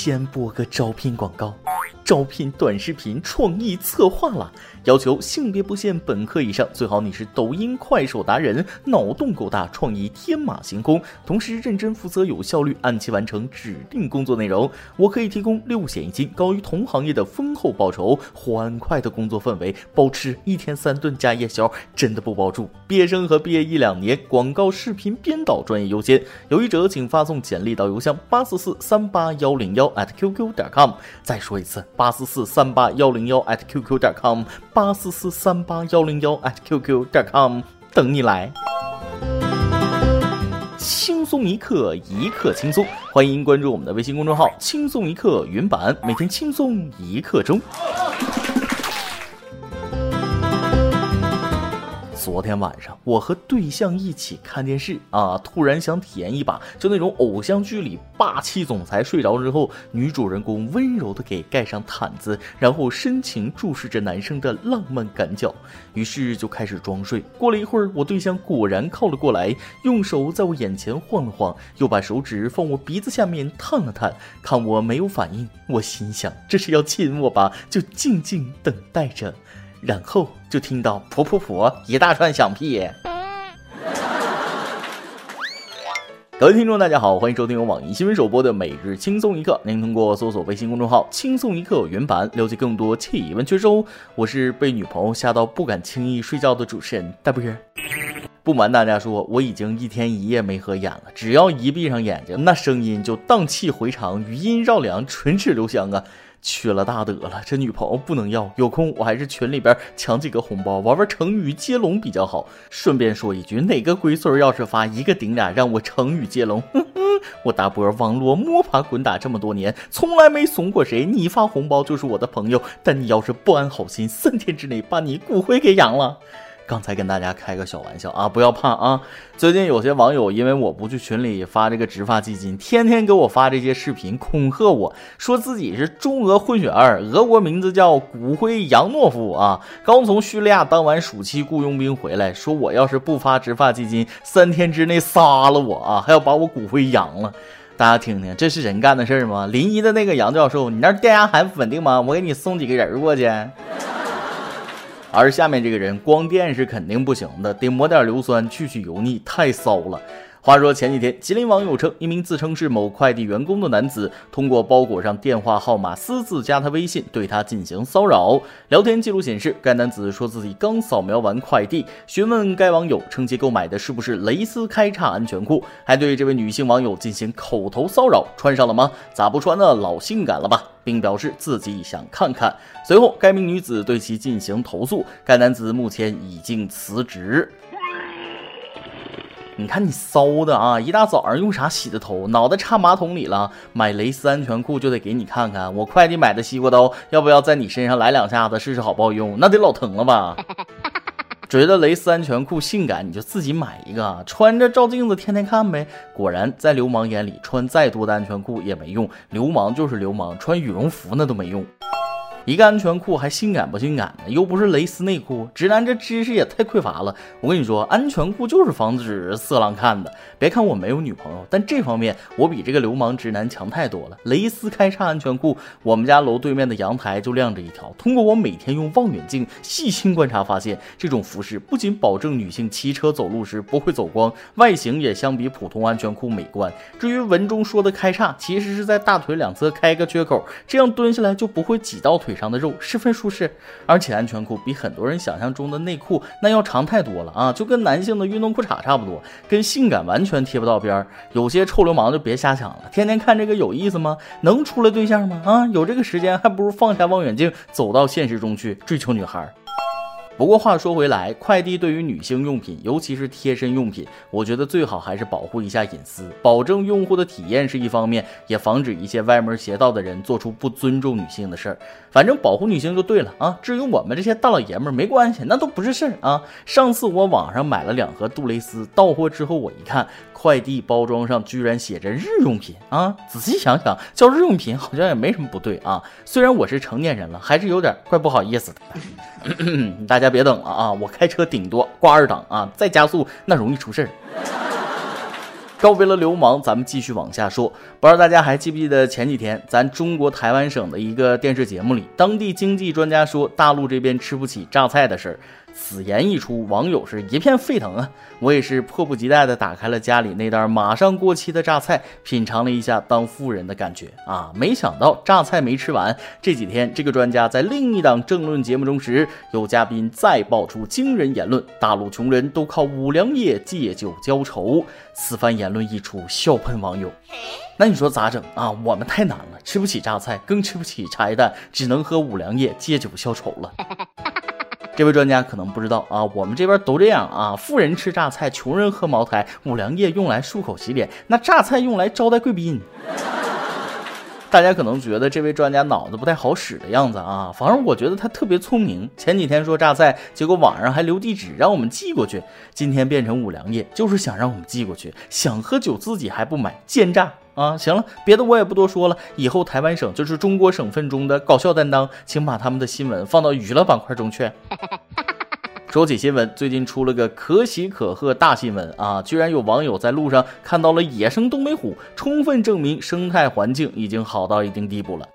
先播个招聘广告。招聘短视频创意策划了，要求性别不限，本科以上，最好你是抖音、快手达人，脑洞够大，创意天马行空，同时认真负责、有效率，按期完成指定工作内容。我可以提供六险一金，高于同行业的丰厚报酬，欢快的工作氛围，包吃一天三顿加夜宵，真的不包住。毕业生和毕业一两年，广告视频编导专业优先。有意者请发送简历到邮箱八四四三八幺零幺 at qq 点 com。再说一次。八四四三八幺零幺 at qq 点 com，八四四三八幺零幺 at qq 点 com，等你来。轻松一刻，一刻轻松，欢迎关注我们的微信公众号“轻松一刻”云版，每天轻松一刻钟。昨天晚上，我和对象一起看电视啊，突然想体验一把，就那种偶像剧里霸气总裁睡着之后，女主人公温柔的给盖上毯子，然后深情注视着男生的浪漫感脚。于是就开始装睡。过了一会儿，我对象果然靠了过来，用手在我眼前晃了晃，又把手指放我鼻子下面探了探，看我没有反应，我心想这是要亲我吧，就静静等待着。然后就听到“噗噗噗”一大串响屁。各位听众，大家好，欢迎收听由网易新闻首播的《每日轻松一刻》。您通过搜索微信公众号“轻松一刻”原版了解更多气温趣事哦。我是被女朋友吓到不敢轻易睡觉的主持人大波。不瞒大家说，我已经一天一夜没合眼了，只要一闭上眼睛，那声音就荡气回肠，余音绕梁，唇齿留香啊。缺了大德了，这女朋友不能要。有空我还是群里边抢几个红包，玩玩成语接龙比较好。顺便说一句，哪个龟孙要是发一个顶俩，让我成语接龙，哼哼，我大波网络摸爬滚打这么多年，从来没怂过谁。你发红包就是我的朋友，但你要是不安好心，三天之内把你骨灰给扬了。刚才跟大家开个小玩笑啊，不要怕啊！最近有些网友因为我不去群里发这个植发基金，天天给我发这些视频恐吓我，说自己是中俄混血儿，俄国名字叫骨灰扬诺夫啊，刚从叙利亚当完暑期雇佣兵回来，说我要是不发植发基金，三天之内杀了我啊，还要把我骨灰扬了。大家听听，这是人干的事儿吗？临沂的那个杨教授，你那儿电压还稳定吗？我给你送几个人过去。而下面这个人光电是肯定不行的，得抹点硫酸去去油腻，太骚了。话说前几天，吉林网友称，一名自称是某快递员工的男子，通过包裹上电话号码私自加他微信，对他进行骚扰。聊天记录显示，该男子说自己刚扫描完快递，询问该网友称其购买的是不是蕾丝开叉安全裤，还对这位女性网友进行口头骚扰：“穿上了吗？咋不穿呢？老性感了吧？”并表示自己想看看。随后，该名女子对其进行投诉，该男子目前已经辞职。你看你骚的啊！一大早上用啥洗的头？脑袋插马桶里了？买蕾丝安全裤就得给你看看。我快递买的西瓜刀，要不要在你身上来两下子试试好不好用？那得老疼了吧？觉得蕾丝安全裤性感，你就自己买一个，穿着照镜子天天看呗。果然，在流氓眼里，穿再多的安全裤也没用，流氓就是流氓，穿羽绒服那都没用。一个安全裤还性感不性感的，又不是蕾丝内裤，直男这知识也太匮乏了。我跟你说，安全裤就是防止色狼看的。别看我没有女朋友，但这方面我比这个流氓直男强太多了。蕾丝开叉安全裤，我们家楼对面的阳台就晾着一条。通过我每天用望远镜细心观察，发现这种服饰不仅保证女性骑车走路时不会走光，外形也相比普通安全裤美观。至于文中说的开叉，其实是在大腿两侧开个缺口，这样蹲下来就不会挤到腿。上的肉十分舒适，而且安全裤比很多人想象中的内裤那要长太多了啊，就跟男性的运动裤衩差不多，跟性感完全贴不到边儿。有些臭流氓就别瞎想了，天天看这个有意思吗？能出来对象吗？啊，有这个时间，还不如放下望远镜，走到现实中去追求女孩。不过话说回来，快递对于女性用品，尤其是贴身用品，我觉得最好还是保护一下隐私，保证用户的体验是一方面，也防止一些歪门邪道的人做出不尊重女性的事儿。反正保护女性就对了啊。至于我们这些大老爷们儿，没关系，那都不是事儿啊。上次我网上买了两盒杜蕾斯，到货之后我一看，快递包装上居然写着日用品啊。仔细想想，叫日用品好像也没什么不对啊。虽然我是成年人了，还是有点怪不好意思的。大家。别等了啊！我开车顶多挂二档啊，再加速那容易出事儿。告别了流氓，咱们继续往下说。不知道大家还记不记得前几天咱中国台湾省的一个电视节目里，当地经济专家说大陆这边吃不起榨菜的事儿。此言一出，网友是一片沸腾啊！我也是迫不及待地打开了家里那袋马上过期的榨菜，品尝了一下当富人的感觉啊！没想到榨菜没吃完，这几天这个专家在另一档政论节目中时，有嘉宾再爆出惊人言论：大陆穷人都靠五粮液借酒浇愁。此番言论一出，笑喷网友。那你说咋整啊？我们太难了，吃不起榨菜，更吃不起茶叶蛋，只能喝五粮液借酒消愁了。这位专家可能不知道啊，我们这边都这样啊，富人吃榨菜，穷人喝茅台，五粮液用来漱口洗脸，那榨菜用来招待贵宾。大家可能觉得这位专家脑子不太好使的样子啊，反正我觉得他特别聪明。前几天说榨菜，结果网上还留地址让我们寄过去，今天变成五粮液，就是想让我们寄过去，想喝酒自己还不买，奸诈。啊，行了，别的我也不多说了。以后台湾省就是中国省份中的搞笑担当，请把他们的新闻放到娱乐板块中去。说起新闻，最近出了个可喜可贺大新闻啊！居然有网友在路上看到了野生东北虎，充分证明生态环境已经好到一定地步了。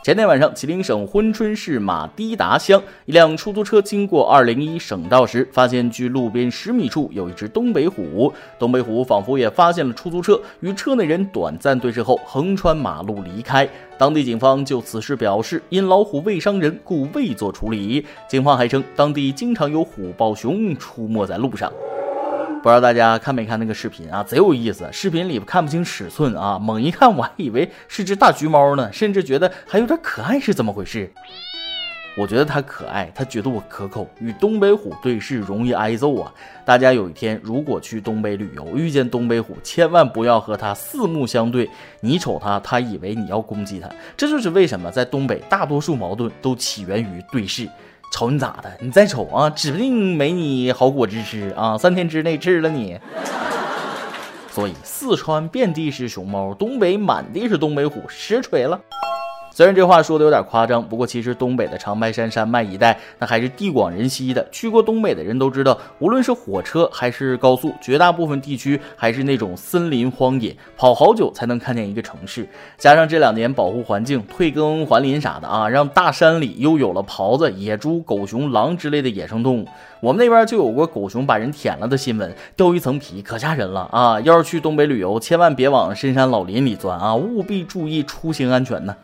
前天晚上，吉林省珲春市马堤达乡一辆出租车经过二零一省道时，发现距路边十米处有一只东北虎。东北虎仿佛也发现了出租车，与车内人短暂对视后，横穿马路离开。当地警方就此事表示，因老虎未伤人，故未做处理。警方还称，当地经常有虎豹熊出没在路上。不知道大家看没看那个视频啊，贼有意思。视频里看不清尺寸啊，猛一看我还以为是只大橘猫呢，甚至觉得还有点可爱，是怎么回事？我觉得它可爱，它觉得我可口。与东北虎对视容易挨揍啊！大家有一天如果去东北旅游，遇见东北虎，千万不要和它四目相对。你瞅它，它以为你要攻击它。这就是为什么在东北大多数矛盾都起源于对视。瞅你咋的？你再瞅啊，指不定没你好果子吃啊！三天之内治了你。所以四川遍地是熊猫，东北满地是东北虎，实锤了。虽然这话说的有点夸张，不过其实东北的长白山山脉一带那还是地广人稀的。去过东北的人都知道，无论是火车还是高速，绝大部分地区还是那种森林荒野，跑好久才能看见一个城市。加上这两年保护环境、退耕还林啥的啊，让大山里又有了狍子、野猪、狗熊、狼之类的野生动物。我们那边就有过狗熊把人舔了的新闻，掉一层皮可吓人了啊！要是去东北旅游，千万别往深山老林里钻啊，务必注意出行安全呢。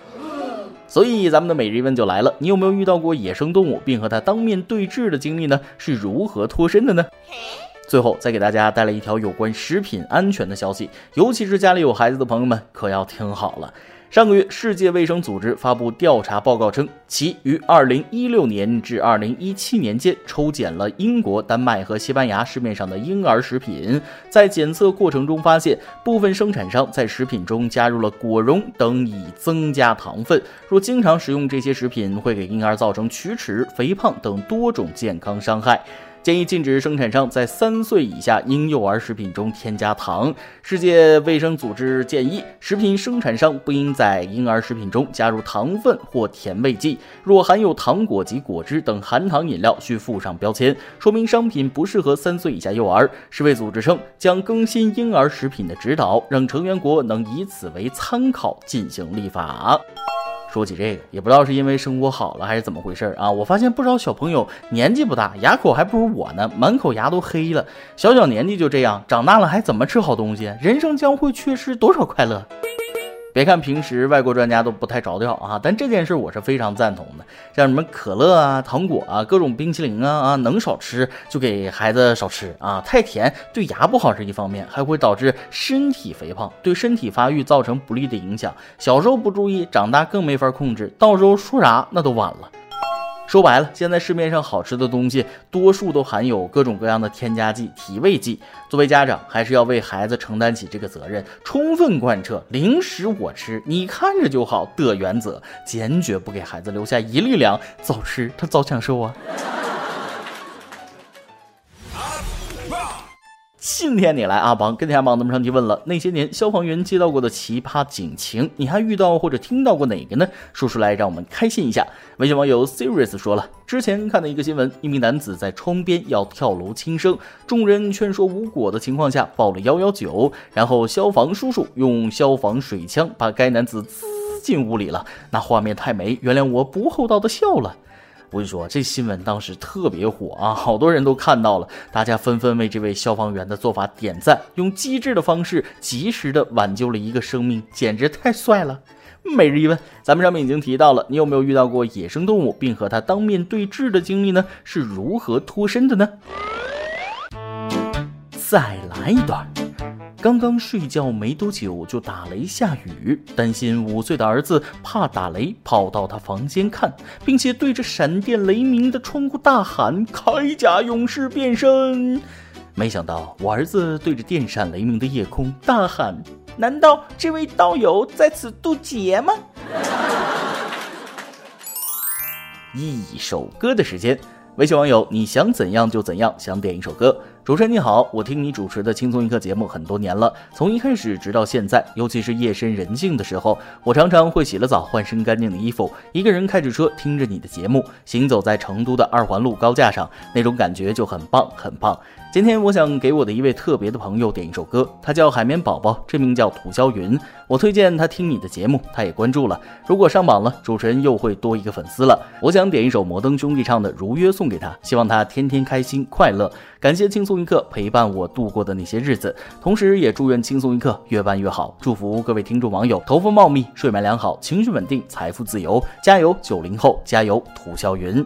所以咱们的每日一问就来了，你有没有遇到过野生动物并和它当面对质的经历呢？是如何脱身的呢？最后再给大家带来一条有关食品安全的消息，尤其是家里有孩子的朋友们可要听好了。上个月，世界卫生组织发布调查报告称，其于2016年至2017年间抽检了英国、丹麦和西班牙市面上的婴儿食品，在检测过程中发现，部分生产商在食品中加入了果蓉等以增加糖分。若经常食用这些食品，会给婴儿造成龋齿、肥胖等多种健康伤害。建议禁止生产商在三岁以下婴幼儿食品中添加糖。世界卫生组织建议，食品生产商不应在婴儿食品中加入糖分或甜味剂。若含有糖果及果汁等含糖饮料，需附上标签，说明商品不适合三岁以下幼儿。世卫组织称，将更新婴儿食品的指导，让成员国能以此为参考进行立法。说起这个，也不知道是因为生活好了还是怎么回事儿啊！我发现不少小朋友年纪不大，牙口还不如我呢，满口牙都黑了。小小年纪就这样，长大了还怎么吃好东西？人生将会缺失多少快乐？别看平时外国专家都不太着调啊，但这件事我是非常赞同的。像什么可乐啊、糖果啊、各种冰淇淋啊啊，能少吃就给孩子少吃啊。太甜对牙不好是一方面，还会导致身体肥胖，对身体发育造成不利的影响。小时候不注意，长大更没法控制，到时候说啥那都晚了。说白了，现在市面上好吃的东西，多数都含有各种各样的添加剂、提味剂。作为家长，还是要为孩子承担起这个责任，充分贯彻“零食我吃，你看着就好”的原则，坚决不给孩子留下一粒粮，早吃他早享受啊！信天你来阿邦跟天榜那么上提问了，那些年消防员接到过的奇葩警情，你还遇到或者听到过哪个呢？说出来让我们开心一下。微信网友 Serious 说了，之前看到一个新闻，一名男子在窗边要跳楼轻生，众人劝说无果的情况下报了幺幺九，然后消防叔叔用消防水枪把该男子滋进屋里了，那画面太美，原谅我不厚道的笑了。我跟你说，这新闻当时特别火啊，好多人都看到了，大家纷纷为这位消防员的做法点赞，用机智的方式及时的挽救了一个生命，简直太帅了。每日一问，咱们上面已经提到了，你有没有遇到过野生动物并和它当面对峙的经历呢？是如何脱身的呢？再来一段。刚刚睡觉没多久就打雷下雨，担心五岁的儿子怕打雷，跑到他房间看，并且对着闪电雷鸣的窗户大喊：“铠甲勇士变身！”没想到我儿子对着电闪雷鸣的夜空大喊：“难道这位道友在此渡劫吗？” 一首歌的时间，微信网友你想怎样就怎样，想点一首歌。主持人你好，我听你主持的《轻松一刻》节目很多年了，从一开始直到现在，尤其是夜深人静的时候，我常常会洗了澡，换身干净的衣服，一个人开着车，听着你的节目，行走在成都的二环路高架上，那种感觉就很棒，很棒。今天我想给我的一位特别的朋友点一首歌，他叫海绵宝宝，真名叫涂霄云。我推荐他听你的节目，他也关注了。如果上榜了，主持人又会多一个粉丝了。我想点一首摩登兄弟唱的《如约》送给他，希望他天天开心快乐。感谢轻松一刻陪伴我度过的那些日子，同时也祝愿轻松一刻越办越好。祝福各位听众网友头发茂密，睡眠良好，情绪稳定，财富自由。加油，九零后，加油，涂霄云。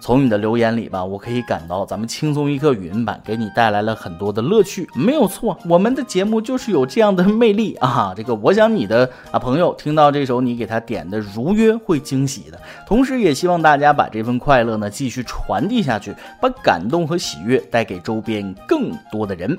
从你的留言里吧，我可以感到咱们轻松一刻语音版给你带来了很多的乐趣，没有错，我们的节目就是有这样的魅力啊！这个，我想你的啊朋友听到这首你给他点的《如约》会惊喜的，同时也希望大家把这份快乐呢继续传递下去，把感动和喜悦带给周边更多的人。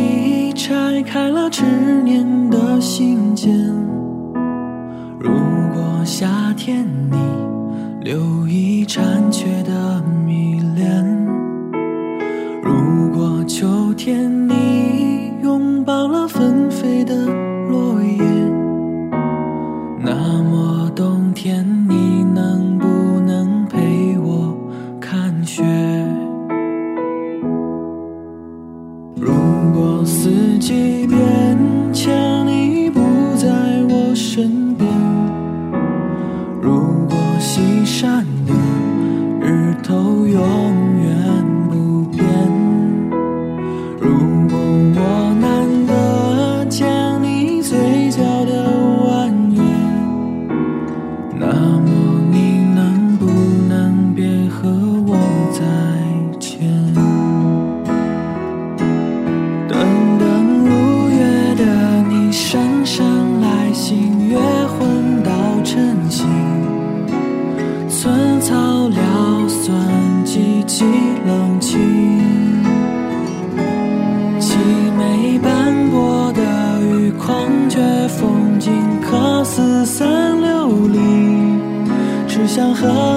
拆开了执念的信笺。如果夏天你留意残缺的想和